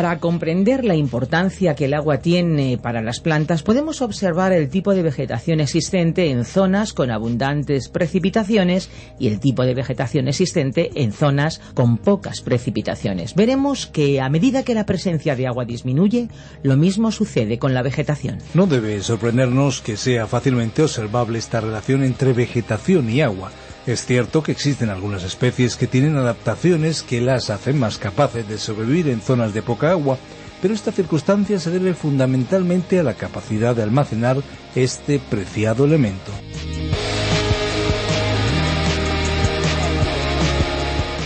Para comprender la importancia que el agua tiene para las plantas, podemos observar el tipo de vegetación existente en zonas con abundantes precipitaciones y el tipo de vegetación existente en zonas con pocas precipitaciones. Veremos que a medida que la presencia de agua disminuye, lo mismo sucede con la vegetación. No debe sorprendernos que sea fácilmente observable esta relación entre vegetación y agua. Es cierto que existen algunas especies que tienen adaptaciones que las hacen más capaces de sobrevivir en zonas de poca agua, pero esta circunstancia se debe fundamentalmente a la capacidad de almacenar este preciado elemento.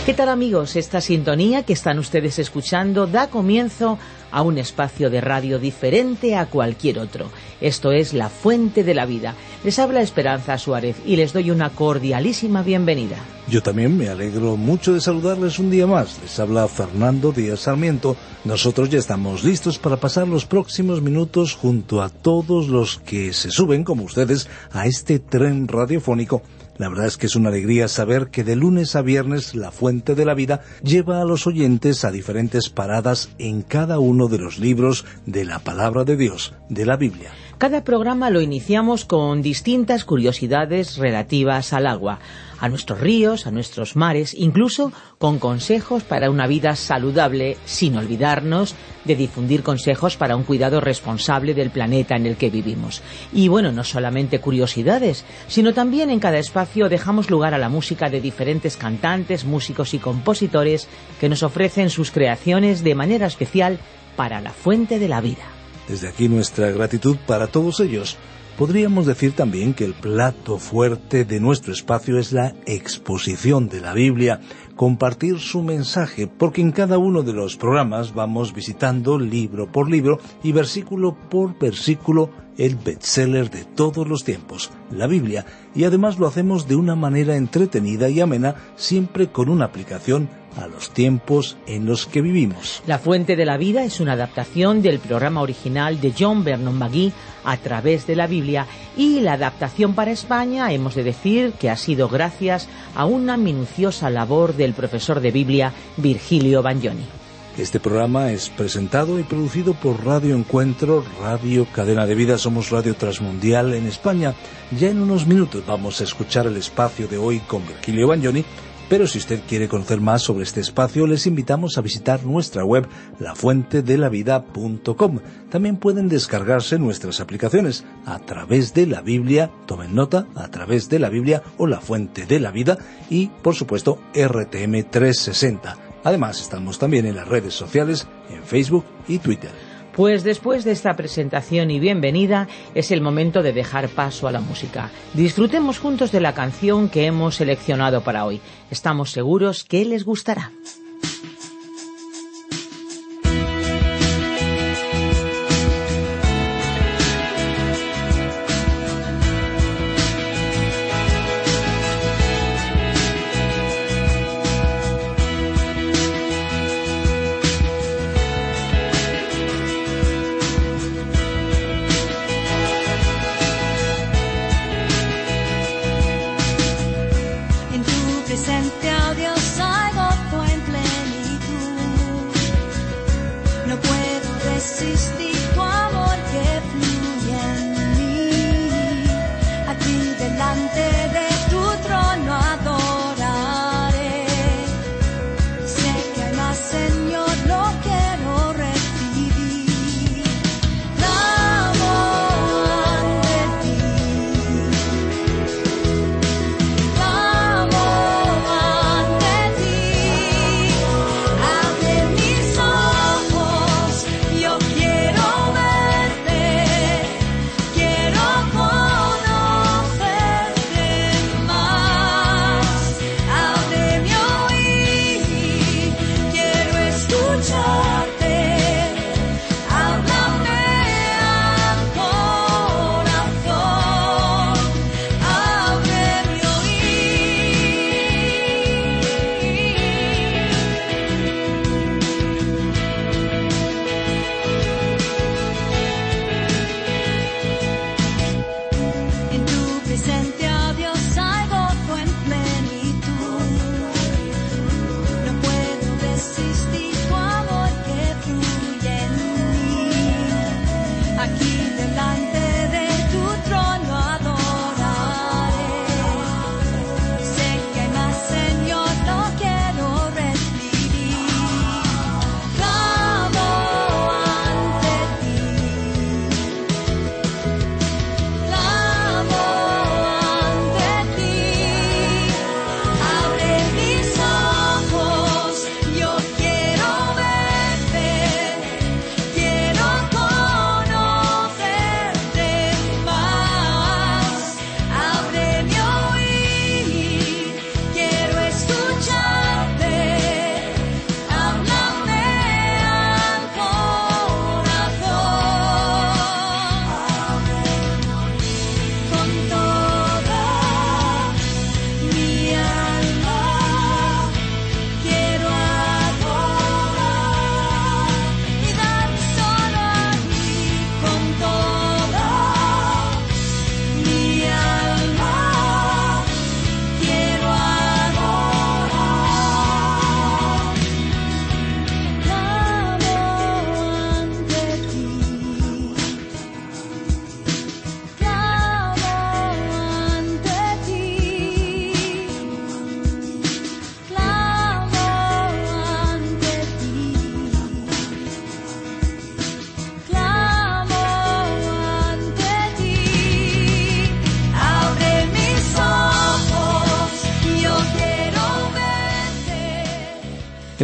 ¿Qué tal amigos? Esta sintonía que están ustedes escuchando da comienzo a un espacio de radio diferente a cualquier otro. Esto es La Fuente de la Vida. Les habla Esperanza Suárez y les doy una cordialísima bienvenida. Yo también me alegro mucho de saludarles un día más. Les habla Fernando Díaz Sarmiento. Nosotros ya estamos listos para pasar los próximos minutos junto a todos los que se suben, como ustedes, a este tren radiofónico la verdad es que es una alegría saber que de lunes a viernes la Fuente de la Vida lleva a los oyentes a diferentes paradas en cada uno de los libros de la Palabra de Dios, de la Biblia. Cada programa lo iniciamos con distintas curiosidades relativas al agua, a nuestros ríos, a nuestros mares, incluso con consejos para una vida saludable, sin olvidarnos de difundir consejos para un cuidado responsable del planeta en el que vivimos. Y bueno, no solamente curiosidades, sino también en cada espacio dejamos lugar a la música de diferentes cantantes, músicos y compositores que nos ofrecen sus creaciones de manera especial para la fuente de la vida. Desde aquí nuestra gratitud para todos ellos. Podríamos decir también que el plato fuerte de nuestro espacio es la exposición de la Biblia, compartir su mensaje, porque en cada uno de los programas vamos visitando libro por libro y versículo por versículo el bestseller de todos los tiempos, la Biblia, y además lo hacemos de una manera entretenida y amena, siempre con una aplicación a los tiempos en los que vivimos. La Fuente de la Vida es una adaptación del programa original de John Vernon McGee a través de la Biblia y la adaptación para España hemos de decir que ha sido gracias a una minuciosa labor del profesor de Biblia Virgilio Bagnoni. Este programa es presentado y producido por Radio Encuentro, Radio Cadena de Vida, somos Radio Transmundial en España. Ya en unos minutos vamos a escuchar el espacio de hoy con Virgilio Bagnoni pero si usted quiere conocer más sobre este espacio, les invitamos a visitar nuestra web lafuentedelavida.com. También pueden descargarse nuestras aplicaciones a través de la Biblia, tomen nota, a través de la Biblia o la Fuente de la Vida y, por supuesto, RTM 360. Además, estamos también en las redes sociales, en Facebook y Twitter. Pues después de esta presentación y bienvenida es el momento de dejar paso a la música. Disfrutemos juntos de la canción que hemos seleccionado para hoy. Estamos seguros que les gustará.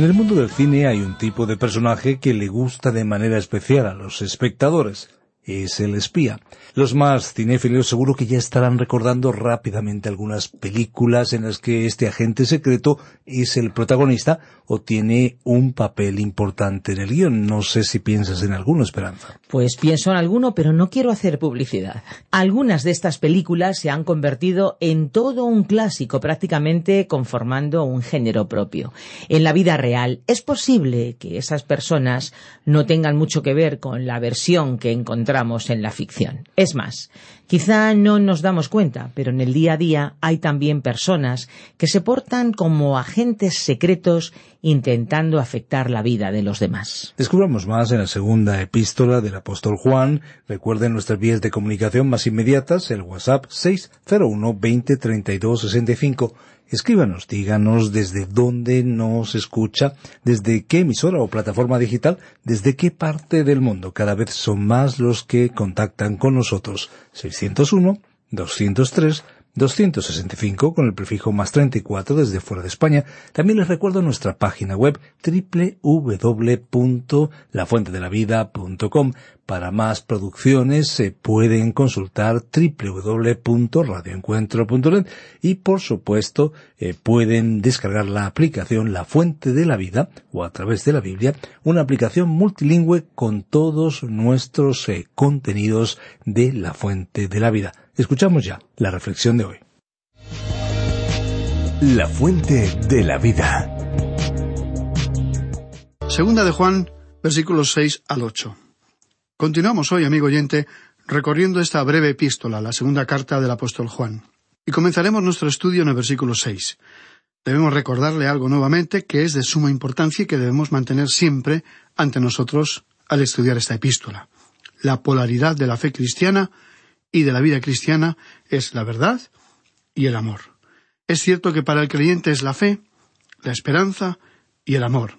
En el mundo del cine hay un tipo de personaje que le gusta de manera especial a los espectadores. Es el espía. Los más cinéfilos seguro que ya estarán recordando rápidamente algunas películas en las que este agente secreto es el protagonista o tiene un papel importante en el guion. No sé si piensas en alguno, Esperanza. Pues pienso en alguno, pero no quiero hacer publicidad. Algunas de estas películas se han convertido en todo un clásico, prácticamente conformando un género propio. En la vida real es posible que esas personas no tengan mucho que ver con la versión que encontramos en la ficción. Es más, quizá no nos damos cuenta, pero en el día a día hay también personas que se portan como agentes secretos intentando afectar la vida de los demás. Descubramos más en la segunda epístola del apóstol Juan. Recuerden nuestras vías de comunicación más inmediatas, el WhatsApp 601 20 32 65 Escríbanos, díganos desde dónde nos escucha, desde qué emisora o plataforma digital, desde qué parte del mundo. Cada vez son más los que contactan con nosotros. 601 203 265 con el prefijo más 34 desde fuera de España. También les recuerdo nuestra página web www.lafuentedelavida.com. Para más producciones se pueden consultar www.radioencuentro.net y por supuesto eh, pueden descargar la aplicación La Fuente de la Vida o a través de la Biblia, una aplicación multilingüe con todos nuestros eh, contenidos de La Fuente de la Vida. Escuchamos ya la reflexión de hoy. La fuente de la vida. Segunda de Juan, versículos 6 al 8. Continuamos hoy, amigo oyente, recorriendo esta breve epístola, la segunda carta del apóstol Juan. Y comenzaremos nuestro estudio en el versículo 6. Debemos recordarle algo nuevamente que es de suma importancia y que debemos mantener siempre ante nosotros al estudiar esta epístola. La polaridad de la fe cristiana y de la vida cristiana es la verdad y el amor. Es cierto que para el creyente es la fe, la esperanza y el amor.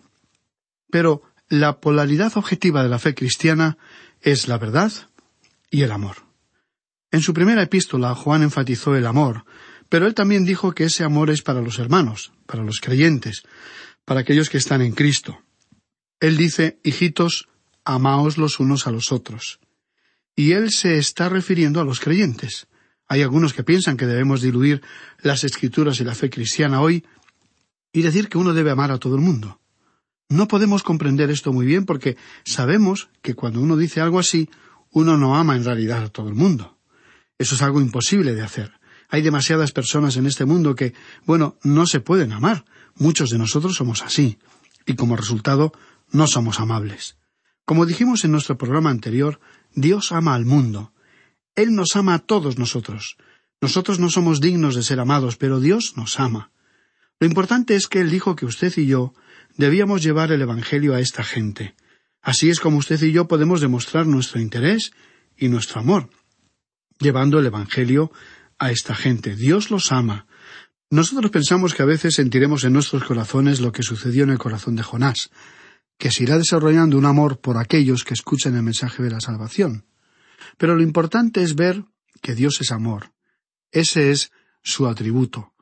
Pero la polaridad objetiva de la fe cristiana es la verdad y el amor. En su primera epístola Juan enfatizó el amor, pero él también dijo que ese amor es para los hermanos, para los creyentes, para aquellos que están en Cristo. Él dice, hijitos, amaos los unos a los otros y él se está refiriendo a los creyentes. Hay algunos que piensan que debemos diluir las escrituras y la fe cristiana hoy y decir que uno debe amar a todo el mundo. No podemos comprender esto muy bien porque sabemos que cuando uno dice algo así, uno no ama en realidad a todo el mundo. Eso es algo imposible de hacer. Hay demasiadas personas en este mundo que, bueno, no se pueden amar. Muchos de nosotros somos así. Y como resultado, no somos amables. Como dijimos en nuestro programa anterior, Dios ama al mundo. Él nos ama a todos nosotros. Nosotros no somos dignos de ser amados, pero Dios nos ama. Lo importante es que Él dijo que usted y yo debíamos llevar el Evangelio a esta gente. Así es como usted y yo podemos demostrar nuestro interés y nuestro amor, llevando el Evangelio a esta gente. Dios los ama. Nosotros pensamos que a veces sentiremos en nuestros corazones lo que sucedió en el corazón de Jonás que se irá desarrollando un amor por aquellos que escuchan el mensaje de la salvación. Pero lo importante es ver que Dios es amor. Ese es su atributo.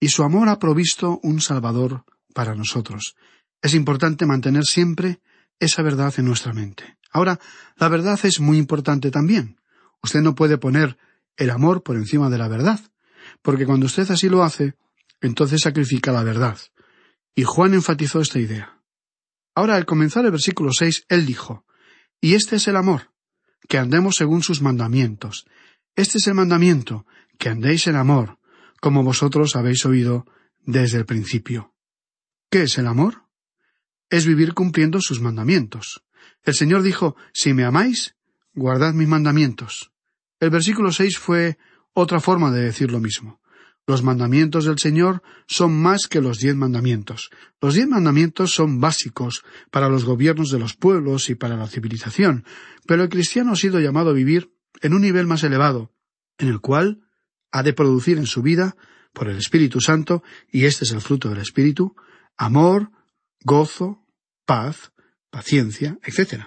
Y su amor ha provisto un Salvador para nosotros. Es importante mantener siempre esa verdad en nuestra mente. Ahora, la verdad es muy importante también. Usted no puede poner el amor por encima de la verdad, porque cuando usted así lo hace, entonces sacrifica la verdad. Y Juan enfatizó esta idea. Ahora, al comenzar el versículo seis, él dijo, Y este es el amor, que andemos según sus mandamientos. Este es el mandamiento, que andéis en amor, como vosotros habéis oído desde el principio. ¿Qué es el amor? Es vivir cumpliendo sus mandamientos. El Señor dijo, Si me amáis, guardad mis mandamientos. El versículo seis fue otra forma de decir lo mismo. Los mandamientos del Señor son más que los diez mandamientos. Los diez mandamientos son básicos para los gobiernos de los pueblos y para la civilización, pero el cristiano ha sido llamado a vivir en un nivel más elevado, en el cual ha de producir en su vida, por el Espíritu Santo, y este es el fruto del Espíritu, amor, gozo, paz, paciencia, etc.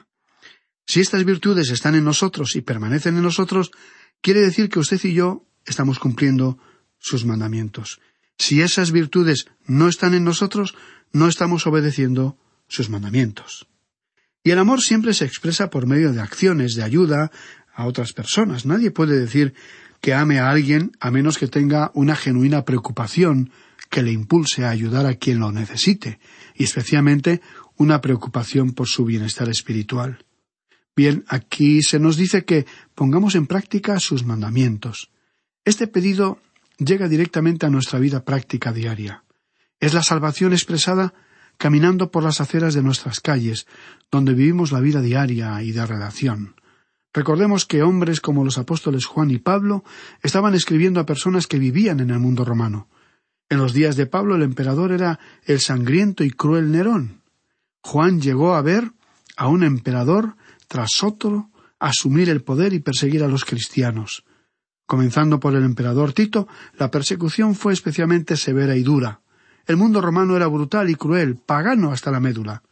Si estas virtudes están en nosotros y permanecen en nosotros, quiere decir que usted y yo estamos cumpliendo sus mandamientos. Si esas virtudes no están en nosotros, no estamos obedeciendo sus mandamientos. Y el amor siempre se expresa por medio de acciones de ayuda a otras personas. Nadie puede decir que ame a alguien a menos que tenga una genuina preocupación que le impulse a ayudar a quien lo necesite, y especialmente una preocupación por su bienestar espiritual. Bien, aquí se nos dice que pongamos en práctica sus mandamientos. Este pedido llega directamente a nuestra vida práctica diaria. Es la salvación expresada caminando por las aceras de nuestras calles, donde vivimos la vida diaria y de relación. Recordemos que hombres como los apóstoles Juan y Pablo estaban escribiendo a personas que vivían en el mundo romano. En los días de Pablo el emperador era el sangriento y cruel Nerón. Juan llegó a ver a un emperador tras otro asumir el poder y perseguir a los cristianos. Comenzando por el emperador Tito, la persecución fue especialmente severa y dura. El mundo romano era brutal y cruel, pagano hasta la médula.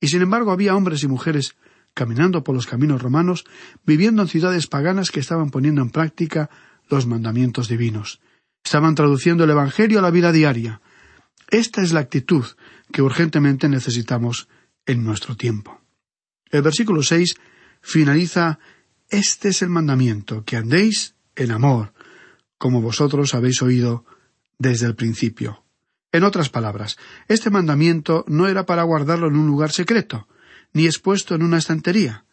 Y sin embargo había hombres y mujeres caminando por los caminos romanos, viviendo en ciudades paganas que estaban poniendo en práctica los mandamientos divinos. Estaban traduciendo el Evangelio a la vida diaria. Esta es la actitud que urgentemente necesitamos en nuestro tiempo. El versículo seis finaliza Este es el mandamiento, que andéis en amor, como vosotros habéis oído desde el principio. En otras palabras, este mandamiento no era para guardarlo en un lugar secreto, ni expuesto en una estantería.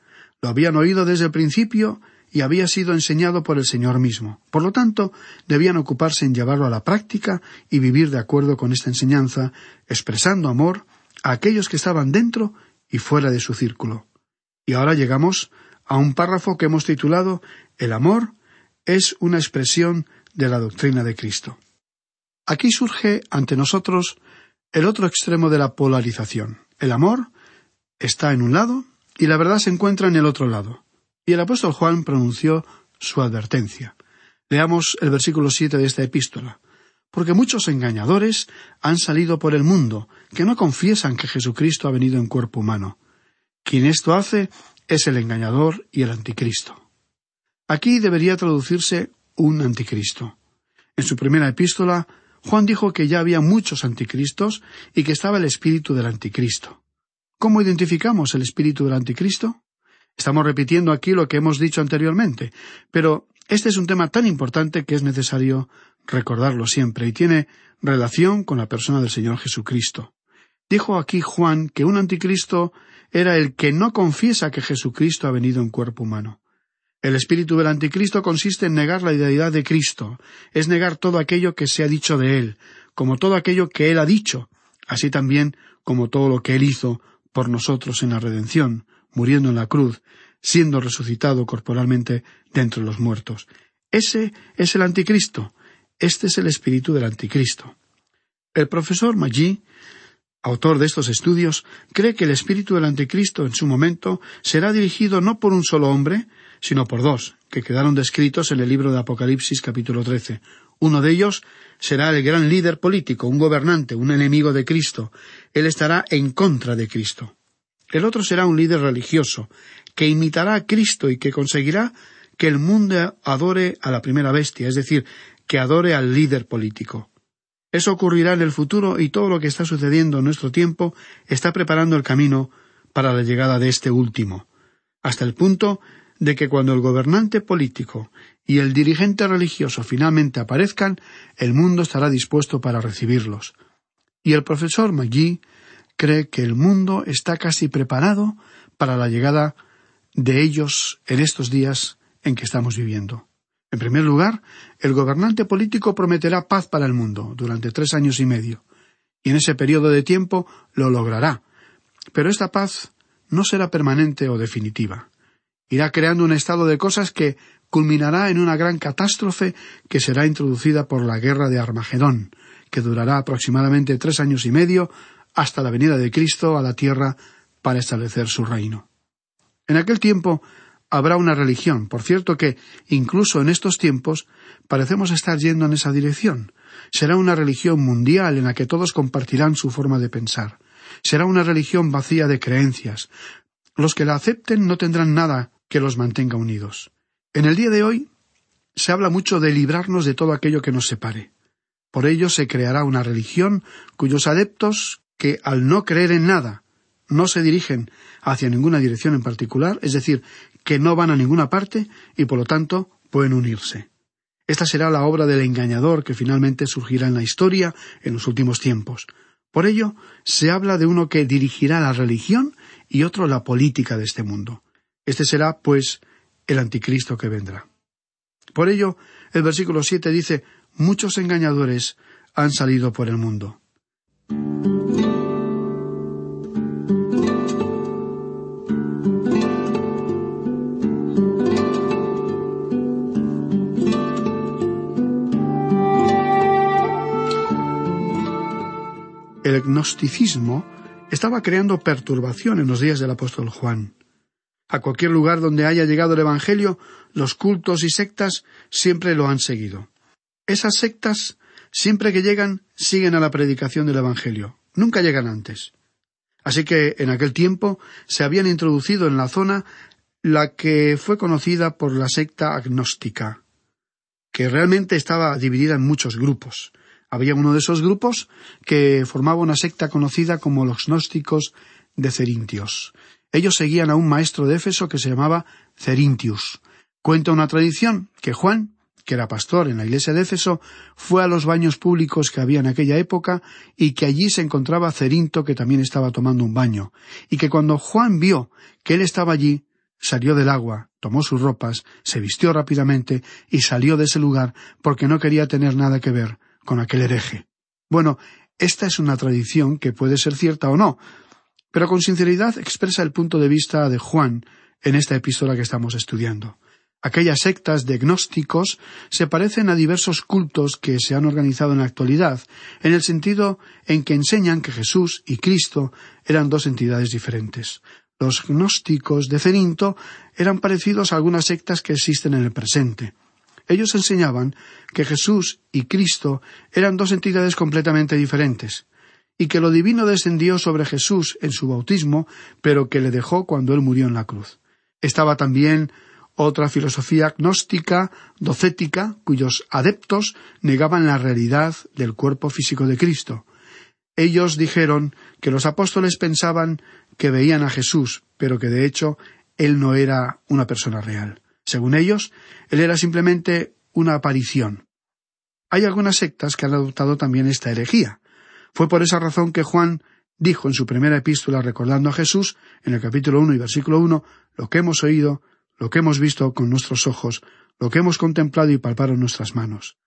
Lo habían oído desde el principio y había sido enseñado por el Señor mismo. Por lo tanto, debían ocuparse en llevarlo a la práctica y vivir de acuerdo con esta enseñanza, expresando amor a aquellos que estaban dentro y fuera de su círculo. Y ahora llegamos a un párrafo que hemos titulado El amor es una expresión de la doctrina de Cristo. Aquí surge ante nosotros el otro extremo de la polarización. El amor está en un lado y la verdad se encuentra en el otro lado. Y el apóstol Juan pronunció su advertencia. Leamos el versículo siete de esta epístola. Porque muchos engañadores han salido por el mundo, que no confiesan que Jesucristo ha venido en cuerpo humano. Quien esto hace es el engañador y el anticristo. Aquí debería traducirse un anticristo. En su primera epístola, Juan dijo que ya había muchos anticristos y que estaba el espíritu del anticristo. ¿Cómo identificamos el espíritu del anticristo? Estamos repitiendo aquí lo que hemos dicho anteriormente, pero este es un tema tan importante que es necesario recordarlo siempre y tiene relación con la persona del Señor Jesucristo. Dijo aquí Juan que un anticristo era el que no confiesa que Jesucristo ha venido en cuerpo humano. El espíritu del anticristo consiste en negar la idealidad de Cristo, es negar todo aquello que se ha dicho de Él, como todo aquello que Él ha dicho, así también como todo lo que Él hizo por nosotros en la redención, muriendo en la cruz, siendo resucitado corporalmente de entre los muertos. Ese es el anticristo, este es el espíritu del anticristo. El profesor Maggi autor de estos estudios, cree que el espíritu del anticristo en su momento será dirigido no por un solo hombre, sino por dos, que quedaron descritos en el libro de Apocalipsis capítulo trece. Uno de ellos será el gran líder político, un gobernante, un enemigo de Cristo. Él estará en contra de Cristo. El otro será un líder religioso, que imitará a Cristo y que conseguirá que el mundo adore a la primera bestia, es decir, que adore al líder político. Eso ocurrirá en el futuro y todo lo que está sucediendo en nuestro tiempo está preparando el camino para la llegada de este último, hasta el punto de que cuando el gobernante político y el dirigente religioso finalmente aparezcan, el mundo estará dispuesto para recibirlos. Y el profesor McGee cree que el mundo está casi preparado para la llegada de ellos en estos días en que estamos viviendo. En primer lugar, el gobernante político prometerá paz para el mundo durante tres años y medio, y en ese periodo de tiempo lo logrará. Pero esta paz no será permanente o definitiva. Irá creando un estado de cosas que culminará en una gran catástrofe que será introducida por la guerra de Armagedón, que durará aproximadamente tres años y medio hasta la venida de Cristo a la tierra para establecer su reino. En aquel tiempo habrá una religión. Por cierto que, incluso en estos tiempos, parecemos estar yendo en esa dirección. Será una religión mundial en la que todos compartirán su forma de pensar. Será una religión vacía de creencias. Los que la acepten no tendrán nada que los mantenga unidos. En el día de hoy se habla mucho de librarnos de todo aquello que nos separe. Por ello se creará una religión cuyos adeptos, que al no creer en nada, no se dirigen hacia ninguna dirección en particular, es decir, que no van a ninguna parte y por lo tanto pueden unirse. Esta será la obra del engañador que finalmente surgirá en la historia en los últimos tiempos. Por ello, se habla de uno que dirigirá la religión y otro la política de este mundo. Este será, pues, el anticristo que vendrá. Por ello, el versículo siete dice muchos engañadores han salido por el mundo. El gnosticismo estaba creando perturbación en los días del apóstol Juan. A cualquier lugar donde haya llegado el Evangelio, los cultos y sectas siempre lo han seguido. Esas sectas, siempre que llegan, siguen a la predicación del Evangelio. Nunca llegan antes. Así que en aquel tiempo se habían introducido en la zona la que fue conocida por la secta agnóstica, que realmente estaba dividida en muchos grupos. Había uno de esos grupos que formaba una secta conocida como los gnósticos de Cerintios. Ellos seguían a un maestro de Éfeso que se llamaba Cerintius. Cuenta una tradición que Juan, que era pastor en la iglesia de Éfeso, fue a los baños públicos que había en aquella época y que allí se encontraba Cerinto que también estaba tomando un baño, y que cuando Juan vio que él estaba allí, salió del agua, tomó sus ropas, se vistió rápidamente y salió de ese lugar porque no quería tener nada que ver con aquel hereje. Bueno, esta es una tradición que puede ser cierta o no, pero con sinceridad expresa el punto de vista de Juan en esta epístola que estamos estudiando. Aquellas sectas de gnósticos se parecen a diversos cultos que se han organizado en la actualidad, en el sentido en que enseñan que Jesús y Cristo eran dos entidades diferentes. Los gnósticos de Cerinto eran parecidos a algunas sectas que existen en el presente. Ellos enseñaban que Jesús y Cristo eran dos entidades completamente diferentes, y que lo divino descendió sobre Jesús en su bautismo, pero que le dejó cuando él murió en la cruz. Estaba también otra filosofía gnóstica, docética, cuyos adeptos negaban la realidad del cuerpo físico de Cristo. Ellos dijeron que los apóstoles pensaban que veían a Jesús, pero que de hecho él no era una persona real. Según ellos, él era simplemente una aparición. Hay algunas sectas que han adoptado también esta herejía. Fue por esa razón que Juan dijo en su primera epístola recordando a Jesús, en el capítulo uno y versículo uno, lo que hemos oído, lo que hemos visto con nuestros ojos, lo que hemos contemplado y palparon nuestras manos.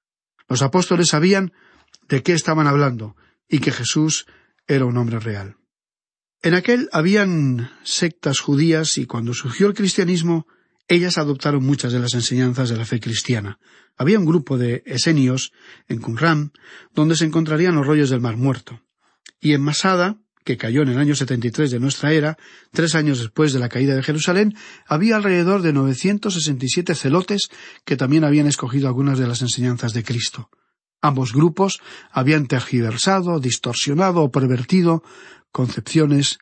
Los apóstoles sabían de qué estaban hablando y que Jesús era un hombre real. En aquel habían sectas judías y cuando surgió el cristianismo, ellas adoptaron muchas de las enseñanzas de la fe cristiana. Había un grupo de esenios en Qumran donde se encontrarían los rollos del Mar Muerto. Y en Masada, que cayó en el año 73 de nuestra era, tres años después de la caída de Jerusalén, había alrededor de 967 celotes que también habían escogido algunas de las enseñanzas de Cristo. Ambos grupos habían tergiversado, distorsionado o pervertido concepciones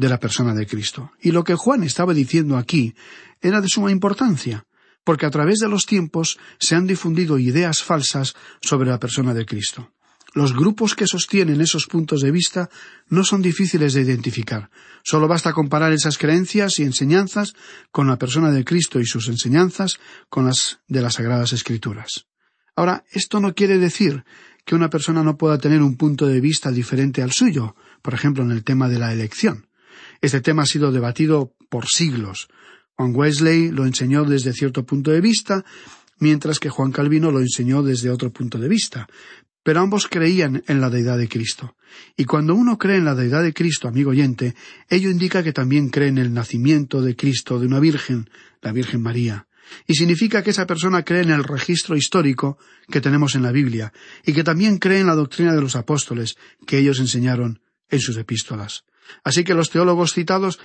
de la persona de Cristo. Y lo que Juan estaba diciendo aquí era de suma importancia, porque a través de los tiempos se han difundido ideas falsas sobre la persona de Cristo. Los grupos que sostienen esos puntos de vista no son difíciles de identificar. Solo basta comparar esas creencias y enseñanzas con la persona de Cristo y sus enseñanzas con las de las Sagradas Escrituras. Ahora, esto no quiere decir que una persona no pueda tener un punto de vista diferente al suyo, por ejemplo, en el tema de la elección. Este tema ha sido debatido por siglos. Juan Wesley lo enseñó desde cierto punto de vista, mientras que Juan Calvino lo enseñó desde otro punto de vista. Pero ambos creían en la deidad de Cristo. Y cuando uno cree en la deidad de Cristo, amigo oyente, ello indica que también cree en el nacimiento de Cristo de una Virgen, la Virgen María. Y significa que esa persona cree en el registro histórico que tenemos en la Biblia, y que también cree en la doctrina de los apóstoles que ellos enseñaron en sus epístolas. Así que los teólogos citados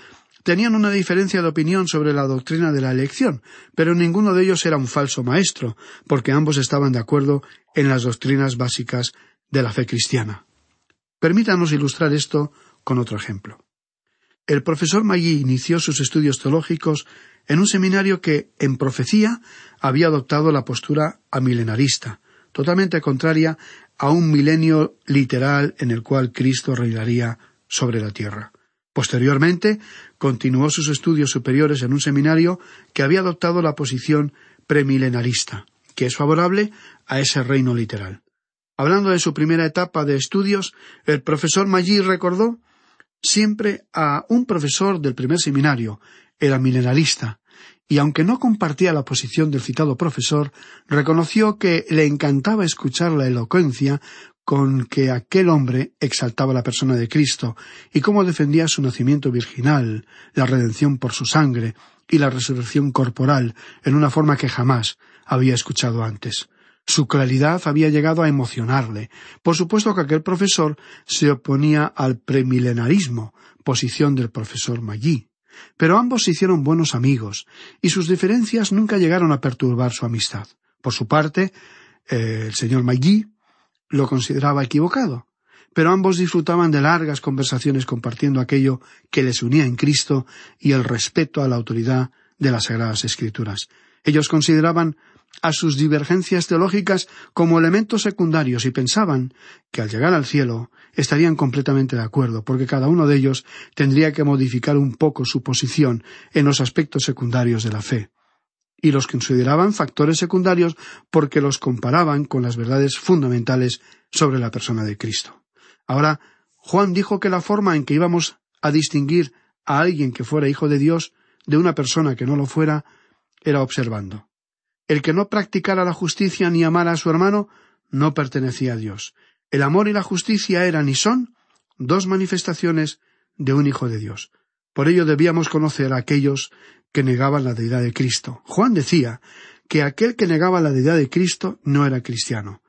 tenían una diferencia de opinión sobre la doctrina de la elección, pero ninguno de ellos era un falso maestro, porque ambos estaban de acuerdo en las doctrinas básicas de la fe cristiana. Permítanos ilustrar esto con otro ejemplo. El profesor Magui inició sus estudios teológicos en un seminario que, en profecía, había adoptado la postura amilenarista, totalmente contraria a un milenio literal en el cual Cristo reinaría sobre la tierra. Posteriormente, continuó sus estudios superiores en un seminario que había adoptado la posición premilenarista, que es favorable a ese reino literal. Hablando de su primera etapa de estudios, el profesor Maggi recordó siempre a un profesor del primer seminario, era milenarista, y aunque no compartía la posición del citado profesor, reconoció que le encantaba escuchar la elocuencia con que aquel hombre exaltaba la persona de Cristo y cómo defendía su nacimiento virginal, la redención por su sangre y la resurrección corporal en una forma que jamás había escuchado antes. Su claridad había llegado a emocionarle. Por supuesto que aquel profesor se oponía al premilenarismo, posición del profesor Maggi. Pero ambos se hicieron buenos amigos, y sus diferencias nunca llegaron a perturbar su amistad. Por su parte, el señor Magui lo consideraba equivocado, pero ambos disfrutaban de largas conversaciones compartiendo aquello que les unía en Cristo y el respeto a la autoridad de las Sagradas Escrituras. Ellos consideraban a sus divergencias teológicas como elementos secundarios y pensaban que al llegar al cielo estarían completamente de acuerdo, porque cada uno de ellos tendría que modificar un poco su posición en los aspectos secundarios de la fe. Y los consideraban factores secundarios porque los comparaban con las verdades fundamentales sobre la persona de Cristo. Ahora, Juan dijo que la forma en que íbamos a distinguir a alguien que fuera hijo de Dios de una persona que no lo fuera era observando. El que no practicara la justicia ni amara a su hermano no pertenecía a Dios. El amor y la justicia eran y son dos manifestaciones de un Hijo de Dios. Por ello debíamos conocer a aquellos que la deidad de Cristo. Juan decía que aquel que negaba la deidad de Cristo no era cristiano.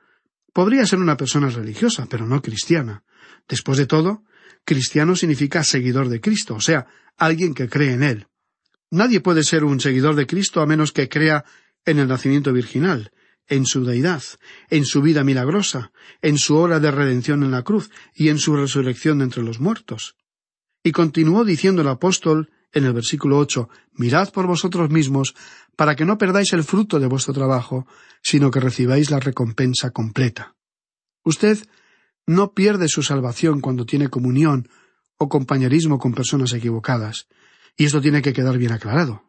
Podría ser una persona religiosa, pero no cristiana. Después de todo, cristiano significa seguidor de Cristo, o sea, alguien que cree en Él. Nadie puede ser un seguidor de Cristo a menos que crea en el nacimiento virginal, en su deidad, en su vida milagrosa, en su obra de redención en la cruz y en su resurrección de entre los muertos. Y continuó diciendo el apóstol en el versículo ocho Mirad por vosotros mismos, para que no perdáis el fruto de vuestro trabajo, sino que recibáis la recompensa completa. Usted no pierde su salvación cuando tiene comunión o compañerismo con personas equivocadas, y esto tiene que quedar bien aclarado.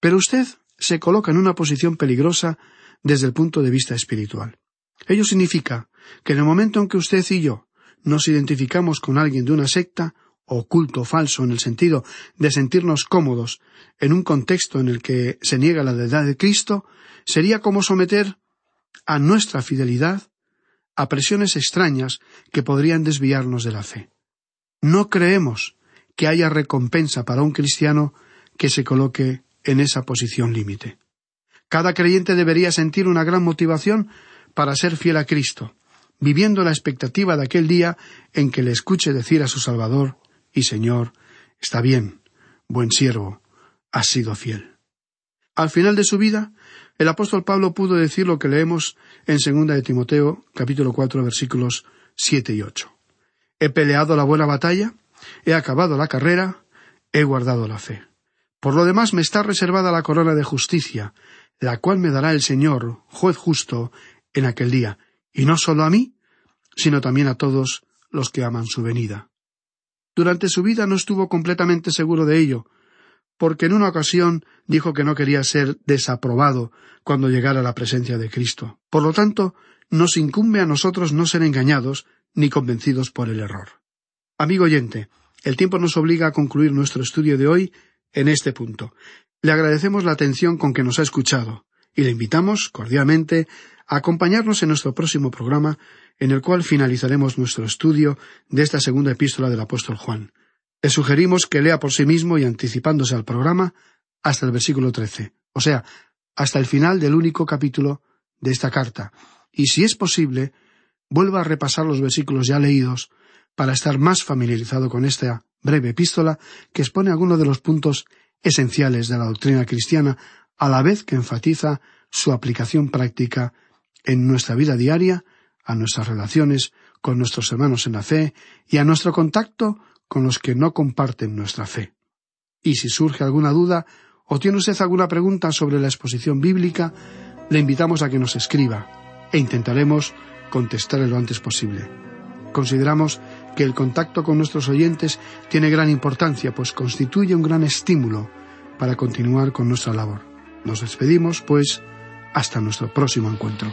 Pero usted se coloca en una posición peligrosa desde el punto de vista espiritual. Ello significa que en el momento en que usted y yo nos identificamos con alguien de una secta, o culto falso en el sentido de sentirnos cómodos en un contexto en el que se niega la deidad de Cristo, sería como someter a nuestra fidelidad a presiones extrañas que podrían desviarnos de la fe. No creemos que haya recompensa para un cristiano que se coloque en esa posición límite. Cada creyente debería sentir una gran motivación para ser fiel a Cristo, viviendo la expectativa de aquel día en que le escuche decir a su Salvador y Señor, está bien, buen siervo, has sido fiel. Al final de su vida, el apóstol Pablo pudo decir lo que leemos en segunda de Timoteo, capítulo cuatro, versículos siete y ocho. He peleado la buena batalla, he acabado la carrera, he guardado la fe. Por lo demás me está reservada la corona de justicia, la cual me dará el Señor, juez justo, en aquel día, y no solo a mí, sino también a todos los que aman su venida. Durante su vida no estuvo completamente seguro de ello, porque en una ocasión dijo que no quería ser desaprobado cuando llegara la presencia de Cristo. Por lo tanto, nos incumbe a nosotros no ser engañados ni convencidos por el error. Amigo oyente, el tiempo nos obliga a concluir nuestro estudio de hoy en este punto. Le agradecemos la atención con que nos ha escuchado y le invitamos cordialmente a acompañarnos en nuestro próximo programa, en el cual finalizaremos nuestro estudio de esta segunda epístola del apóstol Juan. Le sugerimos que lea por sí mismo y anticipándose al programa hasta el versículo trece, o sea, hasta el final del único capítulo de esta carta, y si es posible, vuelva a repasar los versículos ya leídos para estar más familiarizado con esta breve epístola que expone algunos de los puntos esenciales de la doctrina cristiana, a la vez que enfatiza su aplicación práctica en nuestra vida diaria, a nuestras relaciones con nuestros hermanos en la fe y a nuestro contacto con los que no comparten nuestra fe. Y si surge alguna duda o tiene usted alguna pregunta sobre la exposición bíblica, le invitamos a que nos escriba e intentaremos contestarle lo antes posible. Consideramos que el contacto con nuestros oyentes tiene gran importancia, pues constituye un gran estímulo para continuar con nuestra labor. Nos despedimos, pues, hasta nuestro próximo encuentro.